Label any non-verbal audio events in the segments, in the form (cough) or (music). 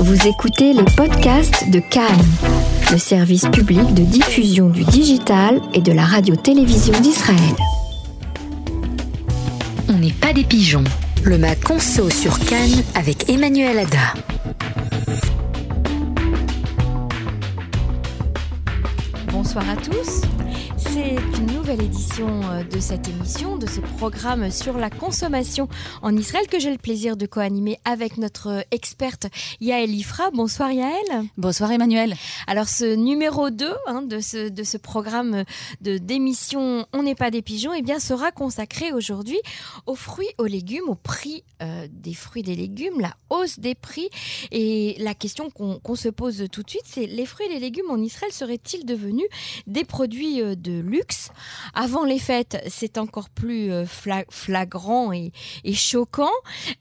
Vous écoutez les podcasts de Cannes, le service public de diffusion du digital et de la radio-télévision d'Israël. On n'est pas des pigeons. Le Mac Conso sur Cannes avec Emmanuel Ada. Bonsoir à tous. C'est une nouvelle édition euh, de cette émission, de ce programme sur la consommation en Israël que j'ai le plaisir de co-animer avec notre experte Yael Ifra. Bonsoir Yael. Bonsoir Emmanuel. Alors ce numéro 2 hein, de, ce, de ce programme de d'émission On n'est pas des pigeons eh bien, sera consacré aujourd'hui aux fruits, aux légumes, au prix euh, des fruits et des légumes, la hausse des prix. Et la question qu'on se pose tout de suite, c'est les fruits et les légumes en Israël seraient-ils devenus des produits euh, de luxe. Avant les fêtes, c'est encore plus euh, flagrant et, choquant.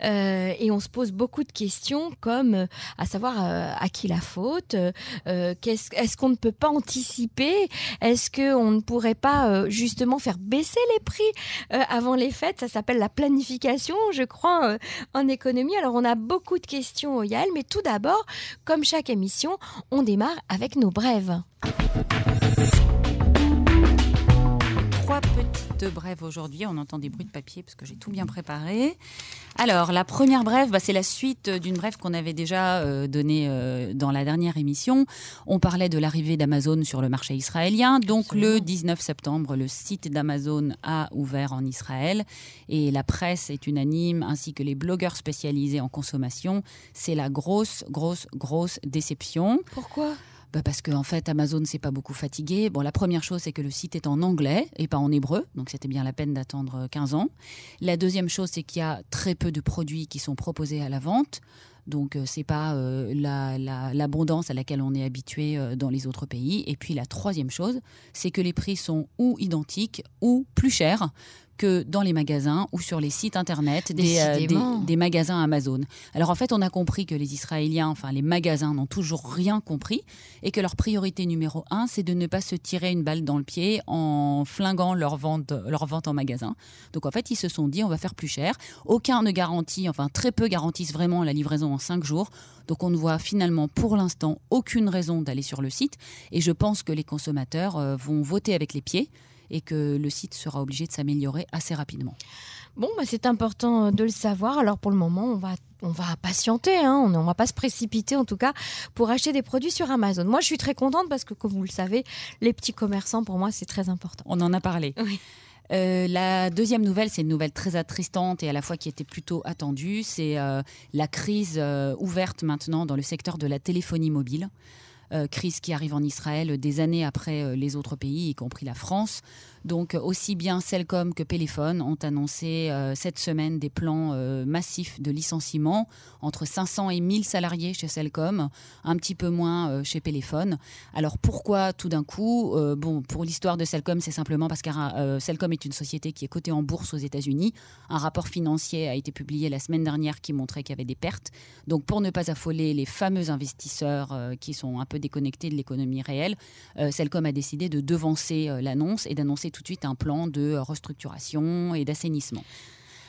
Euh, et on se pose beaucoup de questions comme euh, à savoir à qui la faute Est-ce qu'on ne peut pas anticiper? Est-ce qu'on ne pourrait pas justement faire baisser les prix avant les fêtes? Ça s'appelle la planification, je crois, en économie. Alors on a beaucoup de questions, Yael, mais tout d'abord, comme chaque émission, on démarre avec nos brèves. Petites brèves aujourd'hui. On entend des bruits de papier parce que j'ai tout bien préparé. Alors, la première brève, bah, c'est la suite d'une brève qu'on avait déjà euh, donnée euh, dans la dernière émission. On parlait de l'arrivée d'Amazon sur le marché israélien. Donc, le 19 septembre, le site d'Amazon a ouvert en Israël et la presse est unanime, ainsi que les blogueurs spécialisés en consommation. C'est la grosse, grosse, grosse déception. Pourquoi? Bah, parce qu'en en fait, Amazon s'est pas beaucoup fatigué. Bon, la première chose, c'est que le site est en anglais et pas en hébreu, donc c'était bien la peine d'attendre 15 ans. La deuxième chose, c'est qu'il y a très peu de produits qui sont proposés à la vente. Donc euh, c'est pas euh, l'abondance à laquelle on est habitué euh, dans les autres pays. Et puis la troisième chose, c'est que les prix sont ou identiques ou plus chers que dans les magasins ou sur les sites internet des, euh, des, magasins Amazon. Alors en fait, on a compris que les Israéliens, enfin les magasins, n'ont toujours rien compris et que leur priorité numéro un, c'est de ne pas se tirer une balle dans le pied en flinguant leur vente, leur vente en magasin. Donc en fait, ils se sont dit, on va faire plus cher. Aucun ne garantit, enfin très peu garantissent vraiment la livraison en cinq jours. Donc on ne voit finalement pour l'instant aucune raison d'aller sur le site et je pense que les consommateurs euh, vont voter avec les pieds et que le site sera obligé de s'améliorer assez rapidement. Bon, bah c'est important de le savoir. Alors pour le moment, on va on va patienter, hein. on ne va pas se précipiter en tout cas pour acheter des produits sur Amazon. Moi, je suis très contente parce que, comme vous le savez, les petits commerçants, pour moi, c'est très important. On en a parlé. Euh, la deuxième nouvelle, c'est une nouvelle très attristante et à la fois qui était plutôt attendue. C'est euh, la crise euh, ouverte maintenant dans le secteur de la téléphonie mobile. Crise qui arrive en Israël des années après les autres pays, y compris la France. Donc aussi bien Cellcom que Pelephone ont annoncé euh, cette semaine des plans euh, massifs de licenciement, entre 500 et 1000 salariés chez Cellcom, un petit peu moins euh, chez Pelephone. Alors pourquoi tout d'un coup Bon, pour l'histoire de Cellcom, c'est simplement parce que Cellcom est une société qui est cotée en bourse aux États-Unis. Un rapport financier a été publié la semaine dernière qui montrait qu'il y avait des pertes. Donc pour ne pas affoler les fameux investisseurs qui sont un peu déconnectés de l'économie réelle, Cellcom a décidé de devancer l'annonce et d'annoncer tout de suite un plan de restructuration et d'assainissement.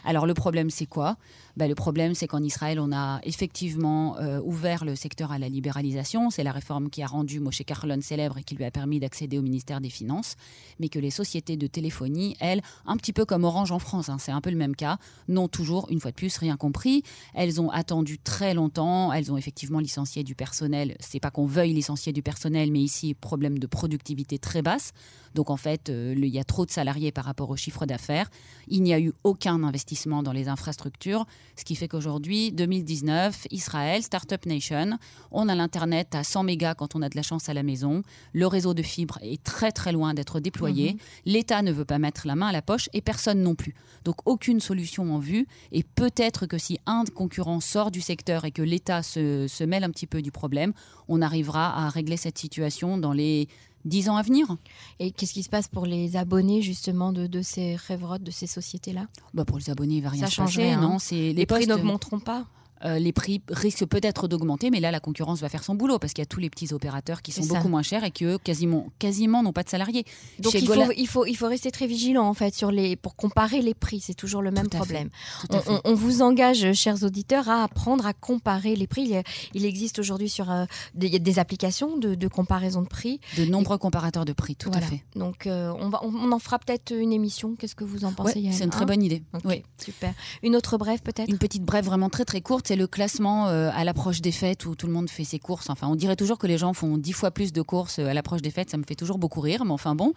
Alors le problème, c'est quoi? Bah, Le problème, c'est qu'en Israël, on a effectivement euh, ouvert le secteur à la libéralisation. C'est la réforme qui a rendu Moshe Carlon célèbre et qui lui a permis d'accéder au ministère des Finances. Mais que les sociétés de téléphonie, elles, un petit peu comme Orange en France, hein, c'est un peu le même cas, n'ont toujours, une fois de plus, rien compris. Elles ont attendu très longtemps. Elles ont effectivement licencié du personnel. C'est pas qu'on veuille licencier du personnel, mais ici, problème de productivité très basse. Donc en fait, euh, il y a trop de salariés par rapport au chiffre d'affaires. Il n'y a eu aucun investissement dans les infrastructures, ce qui fait qu'aujourd'hui, 2019, Israël, Startup Nation, on a l'Internet à 100 mégas quand on a de la chance à la maison. Le réseau de fibres est très très loin d'être déployé. Mhm. L'État ne veut pas mettre la main à la poche et personne non plus. Donc aucune solution en vue. Et peut-être que si un concurrent sort du secteur et que l'État se, se mêle un petit peu du problème, on arrivera à régler cette situation dans les 10 ans à venir. Et qu'est-ce qui se passe pour les abonnés justement de, de ces Revrotes, de ces sociétés-là? Bah Pour les abonnés, il ne va rien Ça se passer. non c'est les, prix n'augmenteront pas euh, les prix risquent peut-être d'augmenter, mais là, la concurrence va faire son boulot parce qu'il y a tous les petits opérateurs qui sont ça. beaucoup moins chers et qui, eux, quasiment, quasiment n'ont pas de salariés. Donc il faut, il, faut, il faut rester très vigilant en fait sur les, pour comparer les prix. C'est toujours le même problème. On, fait. on- on vous engage, chers auditeurs, à apprendre à comparer les prix. Il, y a- il existe aujourd'hui sur euh, des, des applications de, de comparaison de prix. De nombreux comparateurs de prix, tout Voilà. à fait. Donc euh, on, va, on, on en fera peut-être une émission. Qu'est-ce que vous en pensez Ouais, c'est une très hein bonne idée. Oui. Super. Une autre brève peut-être? Une petite brève vraiment très très courte, c'est le classement euh, à l'approche des fêtes où tout le monde fait ses courses. Enfin, on dirait toujours que les gens font dix fois plus de courses euh, à l'approche des fêtes, ça me fait toujours beaucoup rire, mais enfin bon.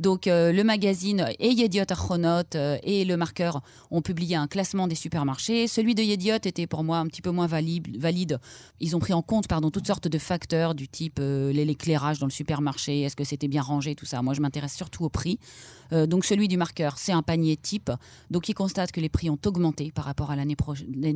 Donc euh, le magazine et Yediot euh, et le marqueur ont publié un classement des supermarchés. Celui de Yediot était pour moi un petit peu moins valide. Ils ont pris en compte pardon, toutes sortes de facteurs du type l'éclairage dans le supermarché, est-ce que c'était bien rangé, tout ça. Moi je m'intéresse surtout au prix. Donc celui du marqueur, c'est un panier type. Donc il constate que les prix ont augmenté par rapport à l'année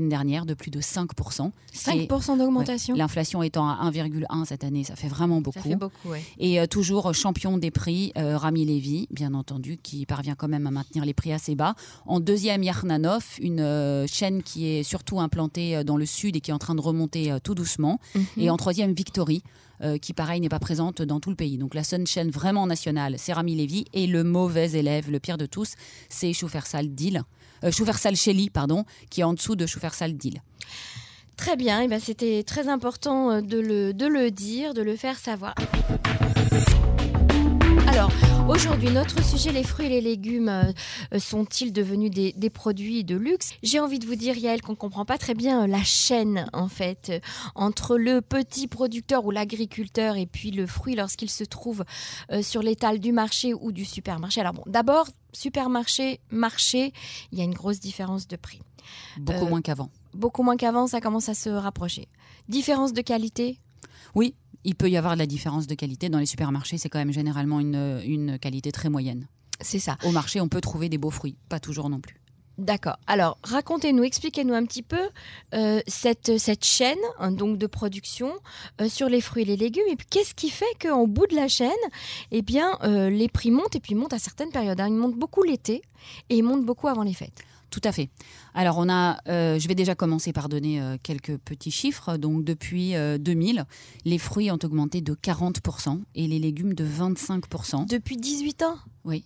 dernière de plus de 5%. C'est- 5% d'augmentation Ouais. L'inflation étant à 1,1 cette année, ça fait vraiment beaucoup. Ça fait beaucoup, ouais. Et euh, toujours champion des prix, euh, Rami Levy, bien entendu, qui parvient quand même à maintenir les prix assez bas. En deuxième, Yarnanov, une euh, chaîne qui est surtout implantée euh, dans le sud et qui est en train de remonter euh, tout doucement. Mhm. Et en troisième, Victory. Euh, qui pareil n'est pas présente dans tout le pays. Donc la seule chaîne vraiment nationale, c'est Rami Levy. Et le mauvais élève, le pire de tous, c'est Choufersal Deal. Euh, Choufersal pardon, qui est en dessous de Choufersal Deal. Très bien, et ben c'était très important euh, de le, de le dire, de le faire savoir. Aujourd'hui, notre sujet, les fruits et les légumes, euh, euh, sont-ils devenus des, des produits de luxe? J'ai envie de vous dire, Yael, qu'on ne comprend pas très bien euh, la chaîne, en fait, entre le petit producteur ou l'agriculteur et puis le fruit lorsqu'il se trouve sur l'étal du marché ou du supermarché. Alors bon, d'abord, supermarché, marché, il y a une grosse différence de prix. Beaucoup Euh, moins qu'avant. Beaucoup moins qu'avant, ça commence à se rapprocher. Différence de qualité? Oui, il peut y avoir de la différence de qualité. Dans les supermarchés, c'est quand même généralement une, une qualité très moyenne. C'est ça. Au marché, on peut trouver des beaux fruits, pas toujours non plus. D'accord. Alors, racontez-nous, expliquez-nous un petit peu euh, cette, cette chaîne hein, donc de production euh, sur les fruits et les légumes. Et qu'est-ce qui fait qu'en bout de la chaîne, eh bien, euh, les prix montent et puis montent à certaines périodes. hein. Ils montent beaucoup l'été et ils montent beaucoup avant les fêtes. Tout à fait. Alors, on a, euh, je vais déjà commencer par donner euh, quelques petits chiffres. Donc, depuis euh, 2000, les fruits ont augmenté de 40% et les légumes de 25%. Depuis 18 ans, Oui.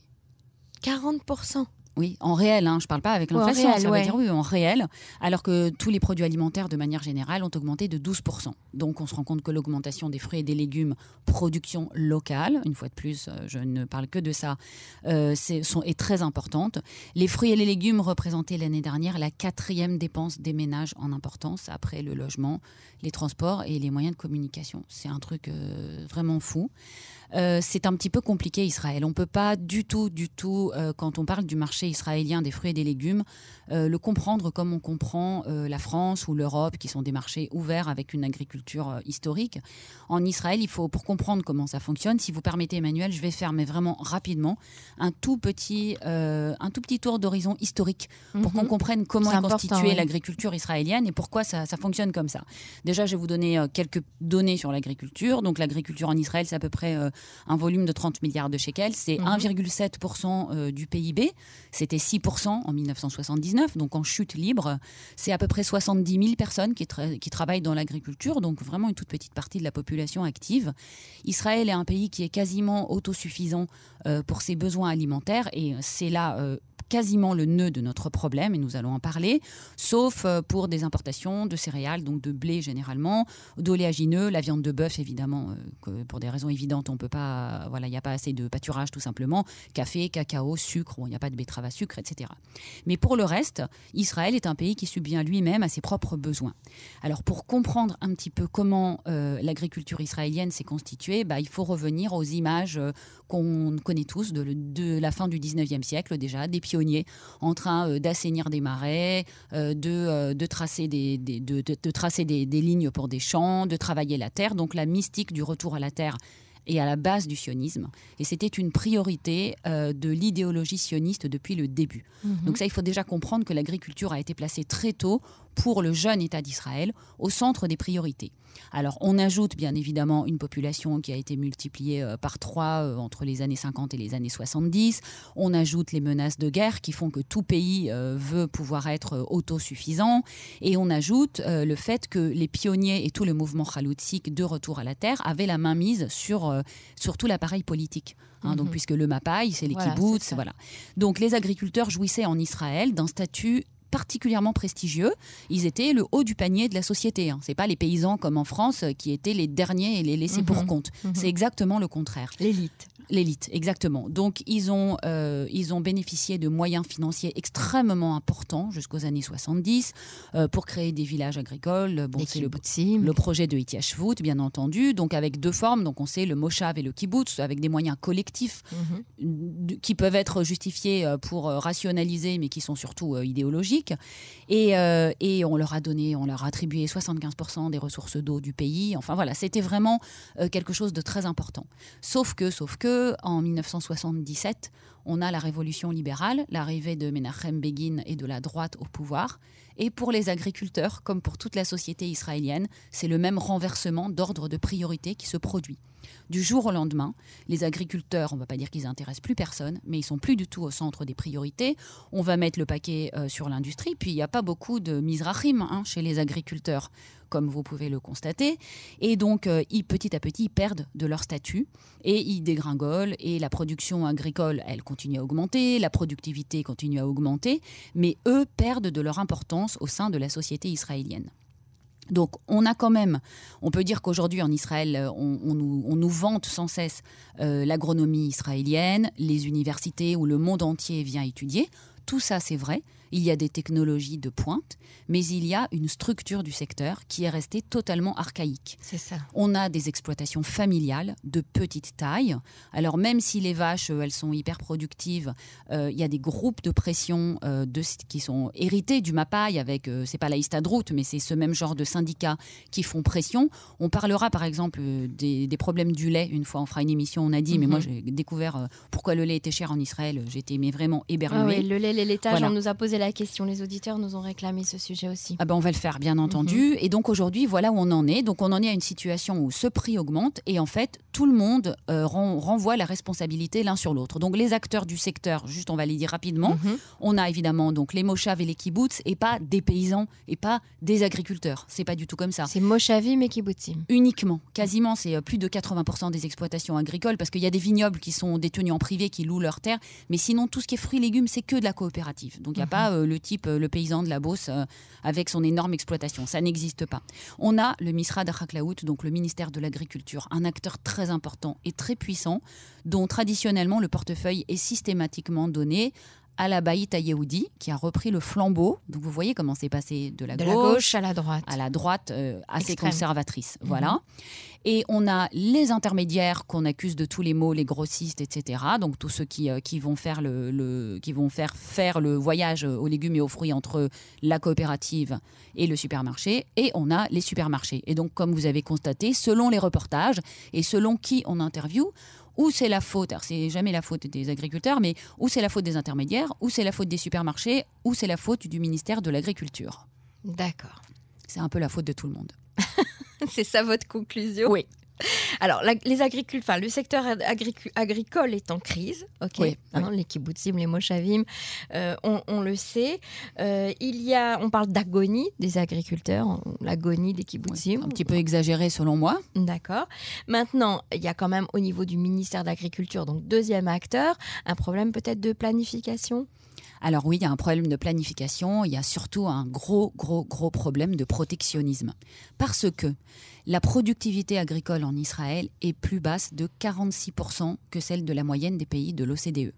40%. Oui, en réel, hein, je ne parle pas avec l'inflation, ça ouais. veut dire oui, en réel, alors que tous les produits alimentaires, de manière générale, ont augmenté de 12%. Donc on se rend compte que l'augmentation des fruits et des légumes, production locale, une fois de plus, euh, je ne parle que de ça, euh, sont, est très importante. Les fruits et les légumes représentaient l'année dernière la quatrième dépense des ménages en importance, après le logement, les transports et les moyens de communication. C'est un truc euh, vraiment fou. Euh, c'est un petit peu compliqué Israël. On ne peut pas du tout, du tout, euh, quand on parle du marché israélien des fruits et des légumes, euh, le comprendre comme on comprend la France ou l'Europe, qui sont des marchés ouverts avec une agriculture historique. En Israël, il faut, pour comprendre comment ça fonctionne, si vous permettez Emmanuel, je vais faire, mais vraiment rapidement, un tout petit, un tout petit tour d'horizon historique pour qu'on Mhm. comprenne comment est constituée oui. l'agriculture israélienne et pourquoi ça, ça fonctionne comme ça. Déjà, je vais vous donner quelques données sur l'agriculture. Donc, l'agriculture en Israël, c'est à peu près un volume de 30 milliards de shekels. C'est Mhm. 1,7% euh, du PIB. C'était 6% en 1979, donc en chute libre. C'est à peu près 70 000 personnes qui, tra- qui travaillent dans l'agriculture, donc vraiment une toute petite partie de la population active. Israël est un pays qui est quasiment autosuffisant euh, pour ses besoins alimentaires et c'est là euh, quasiment le nœud de notre problème et nous allons en parler, sauf pour des importations de céréales, donc de blé généralement, d'oléagineux, la viande de bœuf évidemment, que pour des raisons évidentes, on peut voilà, il n'y a pas assez de pâturage tout simplement, café, cacao, sucre, il n'y a pas de betterave à sucre, etc. Mais pour le reste, Israël est un pays qui subvient lui-même à ses propres besoins. Alors pour comprendre un petit peu comment euh, l'agriculture israélienne s'est constituée, bah, il faut revenir aux images euh, qu'on connaît tous de, la fin du 19e siècle déjà, des pionniers en train euh, d'assainir des marais, de, de tracer, des, de, tracer des lignes pour des champs, de travailler la terre. Donc la mystique du retour à la terre et à la base du sionisme. Et c'était une priorité euh, de l'idéologie sioniste depuis le début. Mhm. Donc ça, il faut déjà comprendre que l'agriculture a été placée très tôt pour le jeune État d'Israël au centre des priorités. Alors on ajoute bien évidemment une population qui a été multipliée euh, par trois euh, entre les années 50 et les années 70. On ajoute les menaces de guerre qui font que tout pays euh, veut pouvoir être autosuffisant. Et on ajoute le fait que les pionniers et tout le mouvement chaloutique de retour à la terre avaient la main mise sur, sur tout l'appareil politique. Hein, Donc Mhm. puisque le Mapai, c'est les Voilà, kibbutz, voilà. Donc les agriculteurs jouissaient en Israël d'un statut particulièrement prestigieux. Ils étaient le haut du panier de la société. Hein. C'est pas les paysans comme en France euh, qui étaient les derniers et les laissés pour Mhm. compte. Mhm. C'est exactement le contraire. L'élite. L'élite, exactement. Donc, ils ont, euh, ils ont bénéficié de moyens financiers extrêmement importants jusqu'aux années 70 euh, pour créer des villages agricoles. Bon, c'est le, le projet de Itiashvut, bien entendu, donc avec deux formes. Donc, on sait le Moshav et le Kibbutz, avec des moyens collectifs Mhm. qui peuvent être justifiés euh, pour rationaliser, mais qui sont surtout euh, idéologiques. Et, euh, et on leur a donné, on leur a attribué 75% des ressources d'eau du pays. Enfin voilà, c'était vraiment euh, quelque chose de très important. Sauf que, sauf que, en 1977, on a la révolution libérale, l'arrivée de Menachem Begin et de la droite au pouvoir. Et pour les agriculteurs, comme pour toute la société israélienne, c'est le même renversement d'ordre de priorité qui se produit. Du jour au lendemain, les agriculteurs, on ne va pas dire qu'ils intéressent plus personne, mais ils sont plus du tout au centre des priorités. On va mettre le paquet euh, sur l'industrie, puis il n'y a pas beaucoup de misrachim hein, chez les agriculteurs, comme vous pouvez le constater. Et donc, euh, ils, petit à petit, ils perdent de leur statut et ils dégringolent. Et la production agricole, elle continue à augmenter, la productivité continue à augmenter, mais eux perdent de leur importance au sein de la société israélienne. Donc on a quand même, on peut dire qu'aujourd'hui en Israël, euh, on, nous vante sans cesse euh, l'agronomie israélienne, les universités où le monde entier vient étudier. Tout ça c'est vrai, il y a des technologies de pointe, mais il y a une structure du secteur qui est restée totalement archaïque. C'est ça. On a des exploitations familiales de petite taille. Alors même si les vaches, euh, elles sont hyper productives, euh, il y a des groupes de pression euh, de, qui sont hérités du MAPAI avec, euh, c'est pas la Istadrout, mais c'est ce même genre de syndicats qui font pression. On parlera par exemple des, des problèmes du lait. Une fois, on fera une émission, on a dit, mais Mhm. moi j'ai découvert pourquoi le lait était cher en Israël. J'étais mais vraiment Ah éberluée. ouais, le lait, les laitages, Voilà. on nous a posé la question. Les auditeurs nous ont réclamé ce sujet aussi. Ah ben on va le faire, bien entendu. Mhm. Et donc aujourd'hui, voilà où on en est. Donc on en est à une situation où ce prix augmente et en fait, tout le monde euh, ren- renvoie la responsabilité l'un sur l'autre. Donc les acteurs du secteur, juste on va les dire rapidement, Mhm. on a évidemment donc les Moshav et les kibbutz et pas des paysans et pas des agriculteurs. C'est pas du tout comme ça. C'est Moshavim et Kibbutzim. Uniquement, quasiment, c'est euh, plus de 80% des exploitations agricoles parce qu'il y a des vignobles qui sont détenus en privé, qui louent leurs terres, mais sinon tout ce qui est fruits et légumes, c'est que de la coopérative. Donc il n'y a Mhm. pas euh, le type, euh, le paysan de la Beauce avec son énorme exploitation, ça n'existe pas. On a le Misrad Haklaout, donc le ministère de l'Agriculture, un acteur très important et très puissant, dont traditionnellement le portefeuille est systématiquement donné à la Baïta Yehoudi, qui a repris le flambeau. Donc vous voyez comment c'est passé de la De la gauche à la droite. à la droite euh, assez Extrême. conservatrice. Mhm. Voilà. Et on a les intermédiaires qu'on accuse de tous les maux, les grossistes, etc. Donc tous ceux qui, euh, qui vont faire le, le- qui vont faire faire le voyage aux légumes et aux fruits entre la coopérative et le supermarché. Et on a les supermarchés. Et donc comme vous avez constaté, selon les reportages et selon qui on interviewe, où c'est la faute, alors c'est jamais la faute des agriculteurs, mais où c'est la faute des intermédiaires, où c'est la faute des supermarchés, où c'est la faute du ministère de l'Agriculture. D'accord. C'est un peu la faute de tout le monde. (laughs) C'est ça votre conclusion? Oui. Alors, la- les agriculteurs, enfin, le secteur agricole est en crise, ok? Oui, Hein, Les kibbutzim, les moshavim, euh, on, on le sait. Euh, il y a, on parle d'agonie des agriculteurs, l'agonie des kibbutzim. Un petit peu exagéré selon moi. D'accord. Maintenant, il y a quand même au niveau du ministère de l'Agriculture, donc deuxième acteur, un problème peut-être de planification? Alors oui, il y a un problème de planification, il y a surtout un gros, gros, gros problème de protectionnisme. Parce que la productivité agricole en Israël est plus basse de 46% que celle de la moyenne des pays de l'OCDE.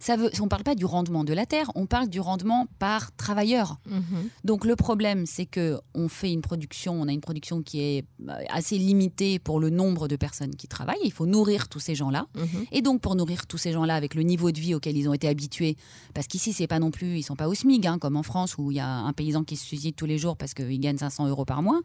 Ça veut, on ne parle pas du rendement de la terre, on parle du rendement par travailleur. Donc le problème, c'est que on fait une production, on a une production qui est euh, assez limitée pour le nombre de personnes qui travaillent. Il faut nourrir tous ces gens-là. Mhm. Et donc, pour nourrir tous ces gens-là avec le niveau de vie auquel ils ont été habitués, parce qu'ici, c'est pas non plus, ils sont pas au SMIC, hein, comme en France, où il y a un paysan qui se suicide tous les jours parce qu'il gagne 500 euros par mois.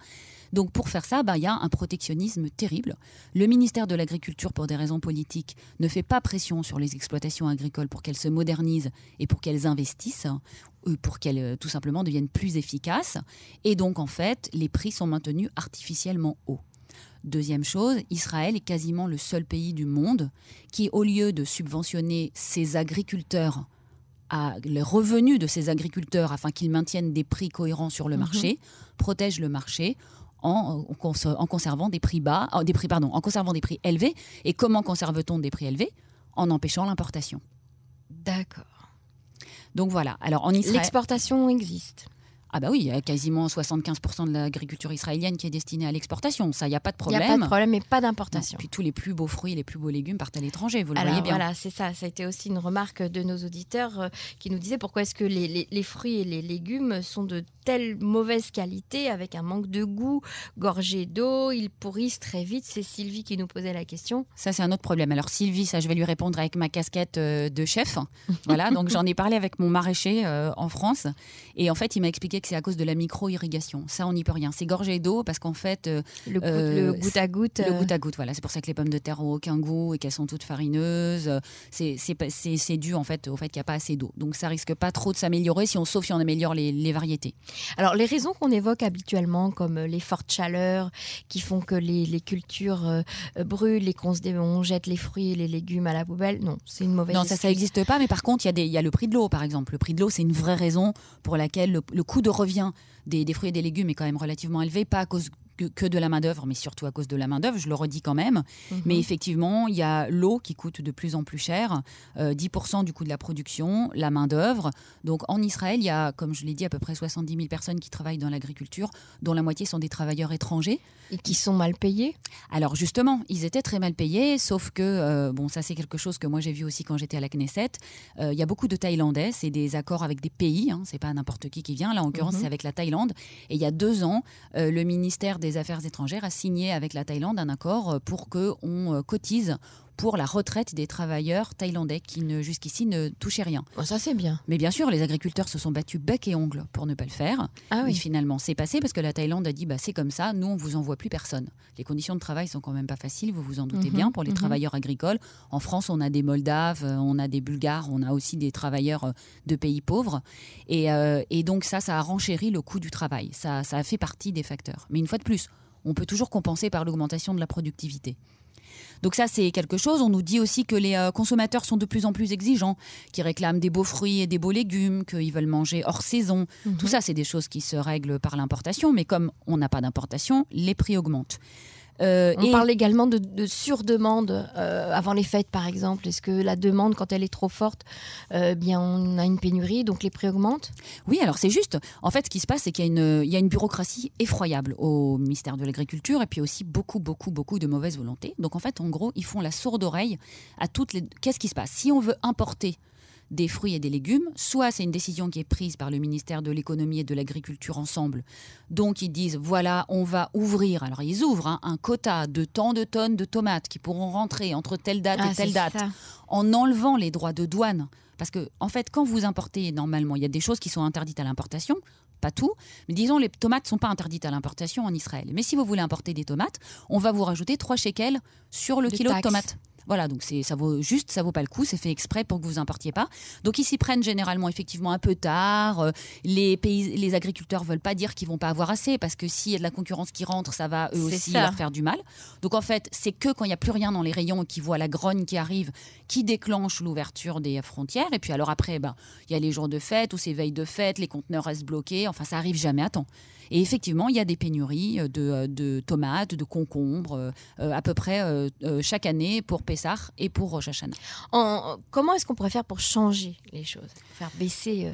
Donc pour faire ça, bah, il y a un protectionnisme terrible. Le ministère de l'Agriculture, pour des raisons politiques, ne fait pas pression sur les exploitations agricoles pour qu'elles se modernisent et pour qu'elles investissent euh, pour qu'elles euh, tout simplement deviennent plus efficaces. Et donc en fait, les prix sont maintenus artificiellement hauts. Deuxième chose, Israël est quasiment le seul pays du monde qui, au lieu de subventionner ses agriculteurs à les revenus de ces agriculteurs afin qu'ils maintiennent des prix cohérents sur le Mhm. marché, protège le marché en, en cons- en conservant des prix bas, euh, des prix pardon, en conservant des prix élevés. Et comment conserve-t-on des prix élevés? En empêchant l'importation. D'accord. Donc voilà. Alors en Israël, L'exportation existe. Ah bah oui, il y a quasiment 75% de l'agriculture israélienne qui est destinée à l'exportation. Ça, il n'y a pas de Il n'y problème. a pas de problème et pas d'importation. Puis tous les plus beaux fruits, les plus beaux légumes partent à l'étranger. Vous le Alors voyez bien. voilà, c'est ça. Ça a été aussi une remarque de nos auditeurs euh, qui nous disaient pourquoi est-ce que les, les- les fruits et les légumes sont de telle mauvaise qualité, avec un manque de goût, gorgés d'eau, ils pourrissent très vite. C'est Sylvie qui nous posait la question. Ça, c'est un autre problème. Alors, Sylvie, ça, je vais lui répondre avec ma casquette euh, de chef. (laughs) Voilà, donc j'en ai parlé avec mon maraîcher euh, en France. Et en fait, il m'a expliqué que c'est à cause de la micro-irrigation. Ça, on n'y peut rien. C'est gorgé d'eau parce qu'en fait, euh, Le, goût- Euh, le goutte à goutte. le euh, goutte à goutte, voilà. C'est pour ça que les pommes de terre ont aucun goût et qu'elles sont toutes farineuses. C'est dû, en fait, au fait qu'il n'y a pas assez d'eau. Donc, ça risque pas trop de s'améliorer, si on, sauf si on améliore les, les variétés. Alors, les raisons qu'on évoque habituellement, comme les fortes chaleurs qui font que les, les cultures euh, brûlent et qu'on on jette les fruits et les légumes à la poubelle, non, c'est une mauvaise Non, ça, ça n'existe pas. Mais par contre, il y, y a le prix de l'eau, par exemple. Le prix de l'eau, c'est une vraie raison pour laquelle le, le coût de revient des, fruits et des légumes est quand même relativement élevé, pas à cause que, que de la main-d'œuvre, mais surtout à cause de la main-d'œuvre, je le redis quand même. Mhm. Mais effectivement, il y a l'eau qui coûte de plus en plus cher, euh, 10% du coût de la production, la main-d'œuvre. Donc en Israël, il y a, comme je l'ai dit, à peu près 70 000 personnes qui travaillent dans l'agriculture, dont la moitié sont des travailleurs étrangers. Et qui sont mal payés. Alors justement, ils étaient très mal payés, sauf que, euh, bon, ça c'est quelque chose que moi j'ai vu aussi quand j'étais à la Knesset. Euh, Il y a beaucoup de Thaïlandais, c'est des accords avec des pays, hein, c'est pas n'importe qui qui vient. Là, en l'occurrence, Mhm. c'est avec la Thaïlande. Et il y a deux ans, euh, le ministère des Affaires étrangères a signé avec la Thaïlande un accord euh, pour qu'on euh, cotise pour la retraite des travailleurs thaïlandais qui ne jusqu'ici ne touchaient rien. Bon, ça, c'est bien. Mais bien sûr, les agriculteurs se sont battus bec et ongle pour ne pas le faire. Ah oui. finalement, c'est passé parce que la Thaïlande a dit bah, c'est comme ça, nous, on vous envoie plus personne. Les conditions de travail sont quand même pas faciles, vous vous en doutez Mhm, bien, pour les mhm. travailleurs agricoles. En France, on a des Moldaves, euh, on a des Bulgares, on a aussi des travailleurs euh, de pays pauvres. Et, euh, et donc, ça, ça a renchéri le coût du travail. Ça, ça a fait partie des facteurs. Mais une fois de plus, on peut toujours compenser par l'augmentation de la productivité. Donc ça, c'est quelque chose. On nous dit aussi que les euh, consommateurs sont de plus en plus exigeants, qui réclament des beaux fruits et des beaux légumes, qu'ils veulent manger hors saison. Mhm. Tout ça, c'est des choses qui se règlent par l'importation, mais comme on n'a pas d'importation, les prix augmentent. Euh, On et- parle également de, de surdemande euh, avant les fêtes, par exemple. Est-ce que la demande, quand elle est trop forte, euh, bien on a une pénurie, donc les prix augmentent? Oui, alors c'est juste. En fait, ce qui se passe, c'est qu'il y, y a une bureaucratie effroyable au ministère de l'Agriculture et puis aussi beaucoup, beaucoup, beaucoup de mauvaise volonté. Donc en fait, en gros, ils font la sourde oreille à toutes les. Qu'est-ce qui se passe? Si on veut importer des fruits et des légumes, soit c'est une décision qui est prise par le ministère de l'économie et de l'agriculture ensemble. Donc ils disent voilà, on va ouvrir. Alors ils ouvrent hein, un quota de tant de tonnes de tomates qui pourront rentrer entre telle date Ah, et telle c'est date ça. en enlevant les droits de douane. Parce que, en fait, quand vous importez, normalement, il y a des choses qui sont interdites à l'importation, pas tout, mais disons, les tomates ne sont pas interdites à l'importation en Israël. Mais si vous voulez importer des tomates, on va vous rajouter 3 shekels sur le De kilo de tomates. Voilà, donc c'est ça vaut juste, ça vaut pas le coup, c'est fait exprès pour que vous importiez pas. Donc ils s'y prennent généralement effectivement un peu tard. Euh, Les pays, les agriculteurs veulent pas dire qu'ils vont pas avoir assez parce que s'il y a de la concurrence qui rentre, ça va eux aussi ça. leur faire du mal. Donc en fait, c'est que quand il y a plus rien dans les rayons et qu'ils voient la grogne qui arrive, qui déclenche l'ouverture des frontières. Et puis alors après, ben il y a les jours de fête ou ces veilles de fête, les conteneurs restent bloqués. Enfin, ça arrive jamais à temps. Et effectivement, il y a des pénuries euh, de, euh, de tomates, de concombres, euh, à peu près chaque année pour Pessah et pour Rosh Hashanah. En- comment est-ce qu'on pourrait faire pour changer les choses? Faire baisser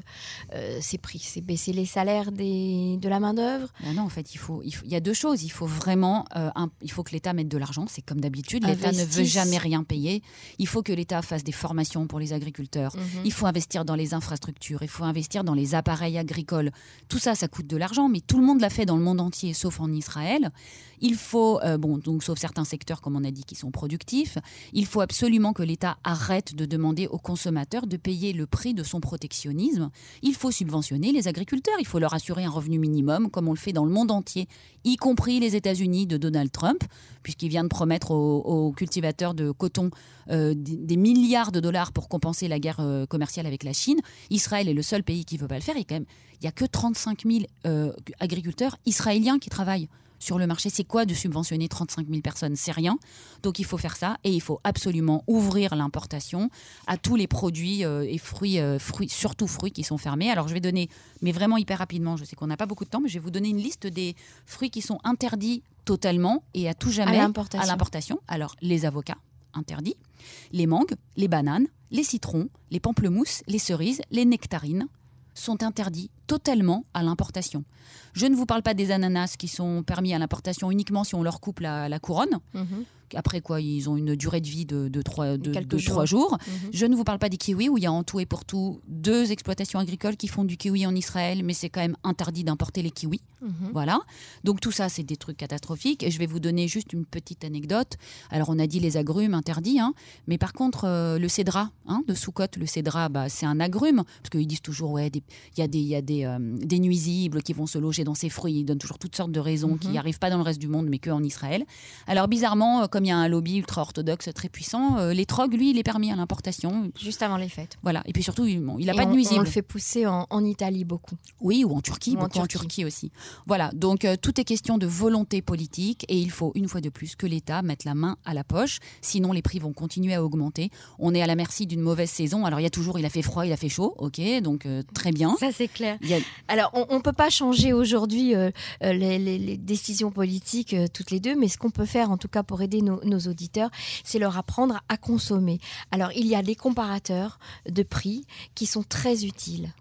ces prix C'est baisser les salaires des, de la main-d'œuvre? Ben non, en fait, il faut, il faut- il y a deux choses. Il faut vraiment, un- il faut que l'État mette de l'argent. C'est comme d'habitude. L'État ne veut jamais rien payer. Il faut que l'État fasse des formations pour les agriculteurs. Il faut investir dans les infrastructures. Il faut investir dans les appareils agricoles. Tout ça, ça coûte de l'argent, mais tout tout le monde l'a fait dans le monde entier, sauf en Israël. Il faut, euh, bon, donc sauf certains secteurs, comme on a dit, qui sont productifs, il faut absolument que l'État arrête de demander aux consommateurs de payer le prix de son protectionnisme. Il faut subventionner les agriculteurs, il faut leur assurer un revenu minimum, comme on le fait dans le monde entier, y compris les États-Unis de Donald Trump, puisqu'il vient de promettre aux, cultivateurs de coton euh, des, milliards de dollars pour compenser la guerre euh, commerciale avec la Chine. Israël est le seul pays qui ne veut pas le faire. Et quand même, il n'y a que 35 000 agriculteurs israéliens qui travaillent sur le marché. C'est quoi de subventionner 35 000 personnes? C'est rien. Donc il faut faire ça et il faut absolument ouvrir l'importation à tous les produits euh, et fruits, euh, fruits, surtout fruits qui sont fermés. Alors je vais donner, mais vraiment hyper rapidement, je sais qu'on n'a pas beaucoup de temps, mais je vais vous donner une liste des fruits qui sont interdits totalement et à tout jamais à l'importation. Alors les avocats, interdits, les mangues, les bananes, les citrons, les pamplemousses, les cerises, les nectarines sont interdits totalement à l'importation. Je ne vous parle pas des ananas qui sont permis à l'importation uniquement si on leur coupe la, couronne. Mhm. Après quoi, ils ont une durée de vie de, de, 3, de, jours. Mhm. Je ne vous parle pas des kiwis, où il y a en tout et pour tout deux exploitations agricoles qui font du kiwi en Israël, mais c'est quand même interdit d'importer les kiwis. Mhm. Voilà. Donc tout ça, c'est des trucs catastrophiques. Et je vais vous donner juste une petite anecdote. Alors on a dit les agrumes interdits, hein, mais par contre, euh, le cédra hein, de Soukot, le cédra, bah, c'est un agrume, parce qu'ils disent toujours, ouais, il y a, des, y a des, euh, des, nuisibles qui vont se loger dans ces fruits. Ils donnent toujours toutes sortes de raisons qui n'arrivent pas dans le reste du monde, mais qu'en Israël. Alors bizarrement, comme il y a un lobby ultra-orthodoxe très puissant, euh, les trogs, lui, il est permis à l'importation. Juste avant les fêtes. Voilà. Et puis surtout, il n'a pas de nuisibles. On le fait pousser en, Italie beaucoup. Oui, ou en Turquie, beaucoup en Turquie. aussi. Voilà. Donc euh, tout est question de volonté politique et il faut une fois de plus que l'État mette la main à la poche. Sinon, les prix vont continuer à augmenter. On est à la merci d'une mauvaise saison. Alors il y a toujours, il a fait froid, il a fait chaud, ok, donc euh, très bien. Ça c'est clair. Alors on, ne peut pas changer aujourd'hui les, décisions politiques toutes les deux, mais ce qu'on peut faire en tout cas pour aider nos, nos auditeurs, c'est leur apprendre à consommer. Alors, il y a des comparateurs de prix qui sont très utiles.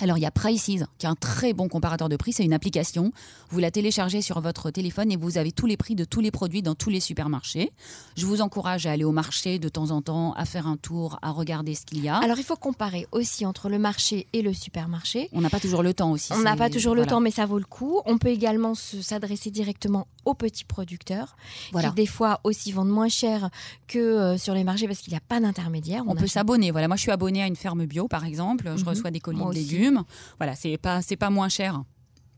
Alors il y a Prices, qui est un très bon comparateur de prix. C'est une application. Vous la téléchargez sur votre téléphone et vous avez tous les prix de tous les produits dans tous les supermarchés. Je vous encourage à aller au marché de temps en temps, à faire un tour, à regarder ce qu'il y a. Alors il faut comparer aussi entre le marché et le supermarché. On n'a pas toujours le temps aussi. On n'a pas toujours le temps, mais ça vaut le coup. On peut également s'adresser directement aux petits producteurs, qui des fois aussi vendent moins cher que euh, sur les marchés parce qu'il n'y a pas d'intermédiaire. On, peut s'abonner. Voilà, moi je suis abonnée à une ferme bio par exemple. Je mhm. reçois des colis de légumes. Voilà, c'est pas, c'est pas moins cher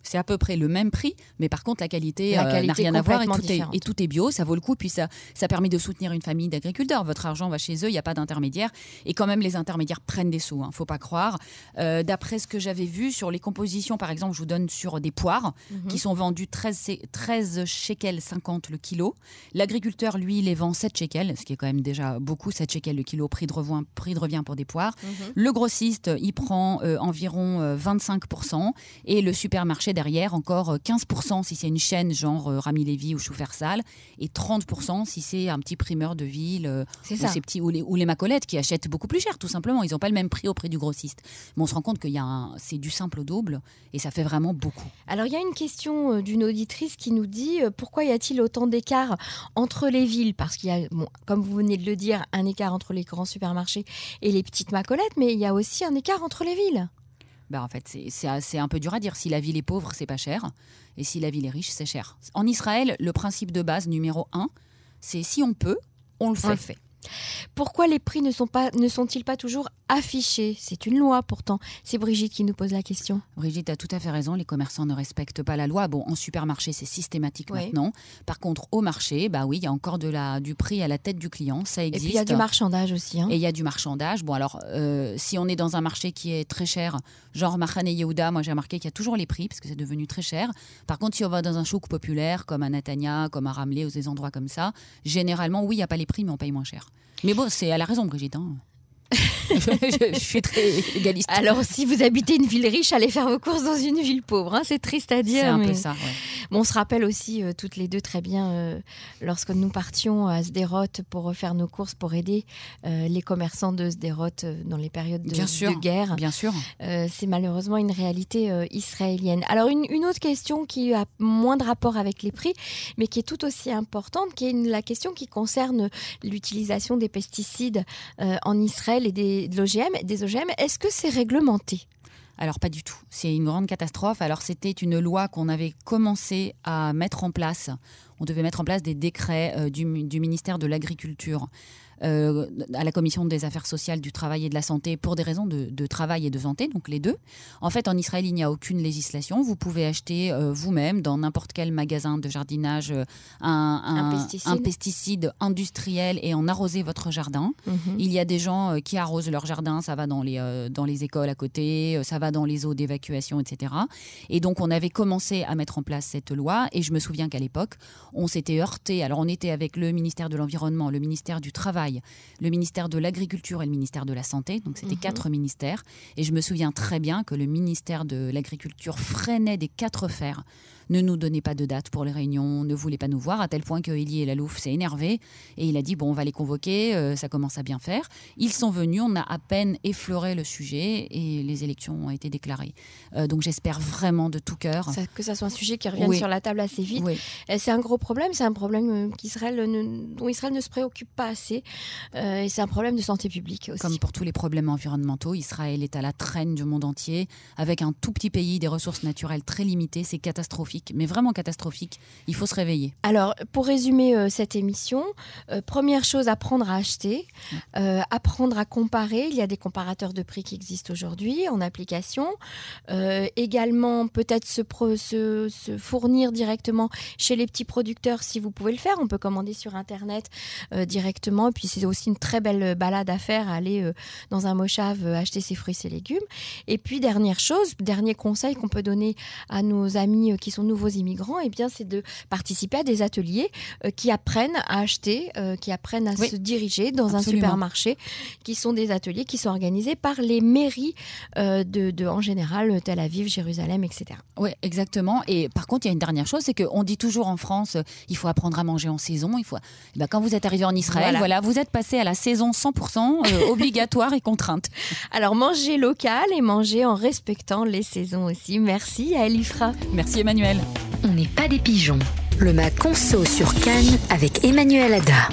c'est à peu près le même prix, mais par contre la qualité euh, n'a rien à voir et tout, est, et tout, est, bio, ça vaut le coup, puis ça, ça permet de soutenir une famille d'agriculteurs. Votre argent va chez eux, il n'y a pas d'intermédiaire, et quand même les intermédiaires prennent des sous, ne hein, faut pas croire. Euh, d'après ce que j'avais vu sur les compositions, par exemple, je vous donne sur des poires mhm. qui sont vendues 13, 13 shekels 50 le kilo. L'agriculteur, lui, les vend 7 shekels, ce qui est quand même déjà beaucoup, 7 shekels le kilo, prix de revient, prix de revient pour des poires. Mhm. Le grossiste, il prend euh, environ 25%, et le supermarché derrière, encore 15% euh, si c'est une chaîne genre euh, Rami Lévy ou Choufer-Sal, et 30% si c'est un petit primeur de ville, euh, ou, Ces petits, ou, les, ou les macolettes qui achètent beaucoup plus cher, tout simplement. Ils n'ont pas le même prix auprès du grossiste. Mais on se rend compte qu'il y a c'est du simple au double, et ça fait vraiment beaucoup. Alors, il y a une question d'une auditrice qui nous dit pourquoi y a-t-il autant d'écart entre les villes? Parce qu'il y a, comme vous venez de le dire, un écart entre les grands supermarchés et les petites macolettes, mais il y a aussi un écart entre les villes. Bah, en fait, c'est un peu dur à dire. Si la ville est pauvre, c'est pas cher. Et si la ville est riche, c'est cher. En Israël, le principe de base numéro un, c'est si on peut, on le fait. On le fait. Pourquoi les prix ne sont pas ne sont-ils pas toujours affichés? C'est une loi pourtant. C'est Brigitte qui nous pose la question. Brigitte a tout à fait raison. Les commerçants ne respectent pas la loi. Bon, en supermarché, c'est systématique maintenant. Par contre, au marché, bah oui, il y a encore de la du prix à la tête du client. Ça existe. Et puis il y a du marchandage aussi. Hein. Et il y a du marchandage. Bon, alors euh, si on est dans un marché qui est très cher, genre Mahane Yehuda, moi j'ai remarqué qu'il y a toujours les prix parce que c'est devenu très cher. Par contre, si on va dans un chouk populaire comme à Natania, comme à Ramleh ou des endroits comme ça, généralement, oui, il n'y a pas les prix, mais on paye moins cher. Mais bon, c'est à la raison, Brigitte. Hein. (laughs) je, suis très égaliste. Alors, si vous habitez une ville riche, allez faire vos courses dans une ville pauvre. Hein. C'est triste à dire. C'est un peu ça. Bon, on se rappelle aussi euh, toutes les deux très bien euh, lorsque nous partions à Sderot pour refaire nos courses pour aider euh, les commerçants de Sderot dans les périodes de, bien sûr, guerre. Bien sûr. c'est malheureusement une réalité israélienne. Alors, une, une, autre question qui a moins de rapport avec les prix, mais qui est tout aussi importante, qui est la question qui concerne l'utilisation des pesticides en Israël et des, de l'OGM, des OGM. Est-ce que c'est réglementé? Alors pas du tout. C'est une grande catastrophe. Alors c'était une loi qu'on avait commencé à mettre en place. On devait mettre en place des décrets euh, du ministère de l'Agriculture euh, à la commission des affaires sociales, du travail et de la santé pour des raisons de, travail et de santé, donc les deux. En fait, en Israël, il n'y a aucune législation. Vous pouvez acheter euh, vous-même dans n'importe quel magasin de jardinage euh, un, pesticide. industriel et en arroser votre jardin. Mhm. Il y a des gens qui arrosent leur jardin, ça va dans les, dans les écoles à côté, ça va dans les eaux d'évacuation, etc. Et donc, on avait commencé à mettre en place cette loi et je me souviens qu'à l'époque, on s'était heurté. Alors, on était avec le ministère de l'Environnement, le ministère du Travail, le ministère de l'Agriculture et le ministère de la Santé. Donc c'était mhm. quatre ministères. Et je me souviens très bien que le ministère de l'Agriculture freinait des quatre fers ne nous donnait pas de date pour les réunions, ne voulait pas nous voir, à tel point que Elie et Lalouf s'est énervé et il a dit bon, on va les convoquer, euh, ça commence à bien faire. Ils sont venus, on a à peine effleuré le sujet et les élections ont été déclarées. Euh, donc j'espère vraiment de tout cœur que ça soit un sujet qui revienne sur la table assez vite. C'est un gros problème, c'est un problème euh, dont Israël ne se préoccupe pas assez et c'est un problème de santé publique aussi. Comme pour tous les problèmes environnementaux, Israël est à la traîne du monde entier avec un tout petit pays, des ressources naturelles très limitées, c'est catastrophique mais vraiment catastrophique. Il faut se réveiller. Alors, pour résumer euh, cette émission, euh, première chose, apprendre à acheter, euh, apprendre à comparer. Il y a des comparateurs de prix qui existent aujourd'hui en application. également, peut-être se, se, fournir directement chez les petits producteurs si vous pouvez le faire. On peut commander sur Internet directement. Et puis, c'est aussi une très belle balade à faire, aller dans un mochave acheter ses fruits, ses légumes. Et puis, dernière chose, dernier conseil qu'on peut donner à nos amis qui sont nouveaux immigrants, et eh bien, c'est de participer à des ateliers euh, qui apprennent à acheter, euh, qui apprennent à se diriger dans un supermarché, qui sont des ateliers qui sont organisés par les mairies euh, de, en général, Tel Aviv, Jérusalem, etc. Oui, exactement. Et par contre, il y a une dernière chose, c'est qu'on dit toujours en France, il faut apprendre à manger en saison. Il faut. Eh ben, quand vous êtes arrivé en Israël, voilà. vous êtes passé à la saison 100% (laughs) obligatoire et contrainte. Alors, manger local et manger en respectant les saisons aussi. Merci à Elifra. Merci Emmanuel. On n'est pas des pigeons. Le Mac Conso sur Cannes avec Emmanuel Ada.